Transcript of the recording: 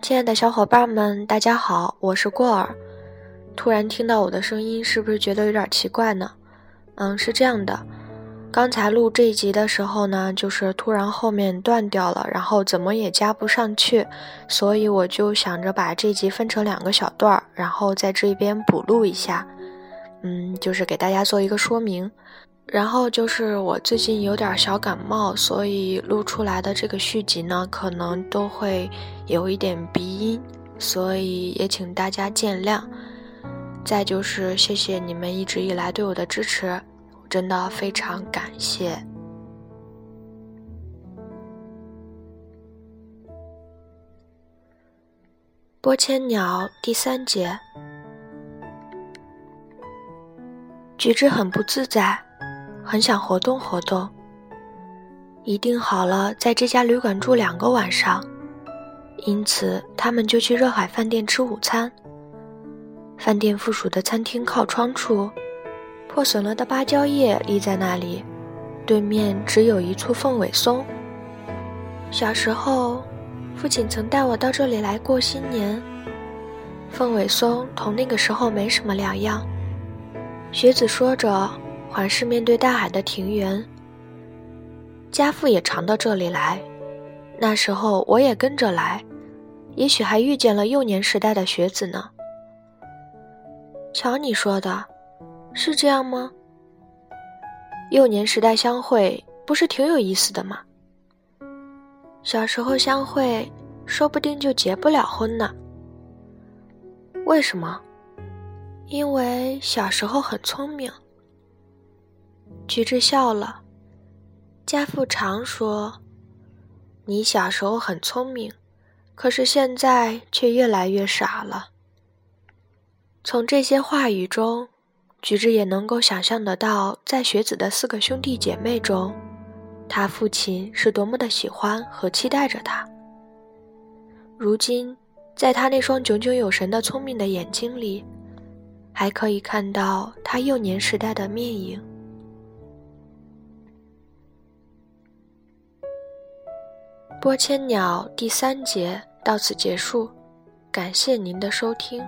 亲爱的小伙伴们，大家好，我是过儿。突然听到我的声音，是不是觉得有点奇怪呢？嗯，是这样的，刚才录这一集的时候呢，就是突然后面断掉了，然后怎么也加不上去，所以我就想着把这集分成两个小段儿，然后在这边补录一下。嗯，就是给大家做一个说明。然后就是我最近有点小感冒，所以录出来的这个续集呢，可能都会有一点鼻音，所以也请大家见谅。再就是谢谢你们一直以来对我的支持，真的非常感谢。播千鸟第三节，菊枝很不自在。很想活动活动。一定好了，在这家旅馆住两个晚上，因此他们就去热海饭店吃午餐。饭店附属的餐厅靠窗处，破损了的芭蕉叶立在那里，对面只有一簇凤尾松。小时候，父亲曾带我到这里来过新年。凤尾松同那个时候没什么两样。学子说着。环视面对大海的庭园，家父也常到这里来。那时候我也跟着来，也许还遇见了幼年时代的学子呢。瞧你说的，是这样吗？幼年时代相会不是挺有意思的吗？小时候相会，说不定就结不了婚呢。为什么？因为小时候很聪明。菊枝笑了。家父常说：“你小时候很聪明，可是现在却越来越傻了。”从这些话语中，菊枝也能够想象得到，在学子的四个兄弟姐妹中，他父亲是多么的喜欢和期待着他。如今，在他那双炯炯有神的聪明的眼睛里，还可以看到他幼年时代的面影。播千鸟第三节到此结束，感谢您的收听。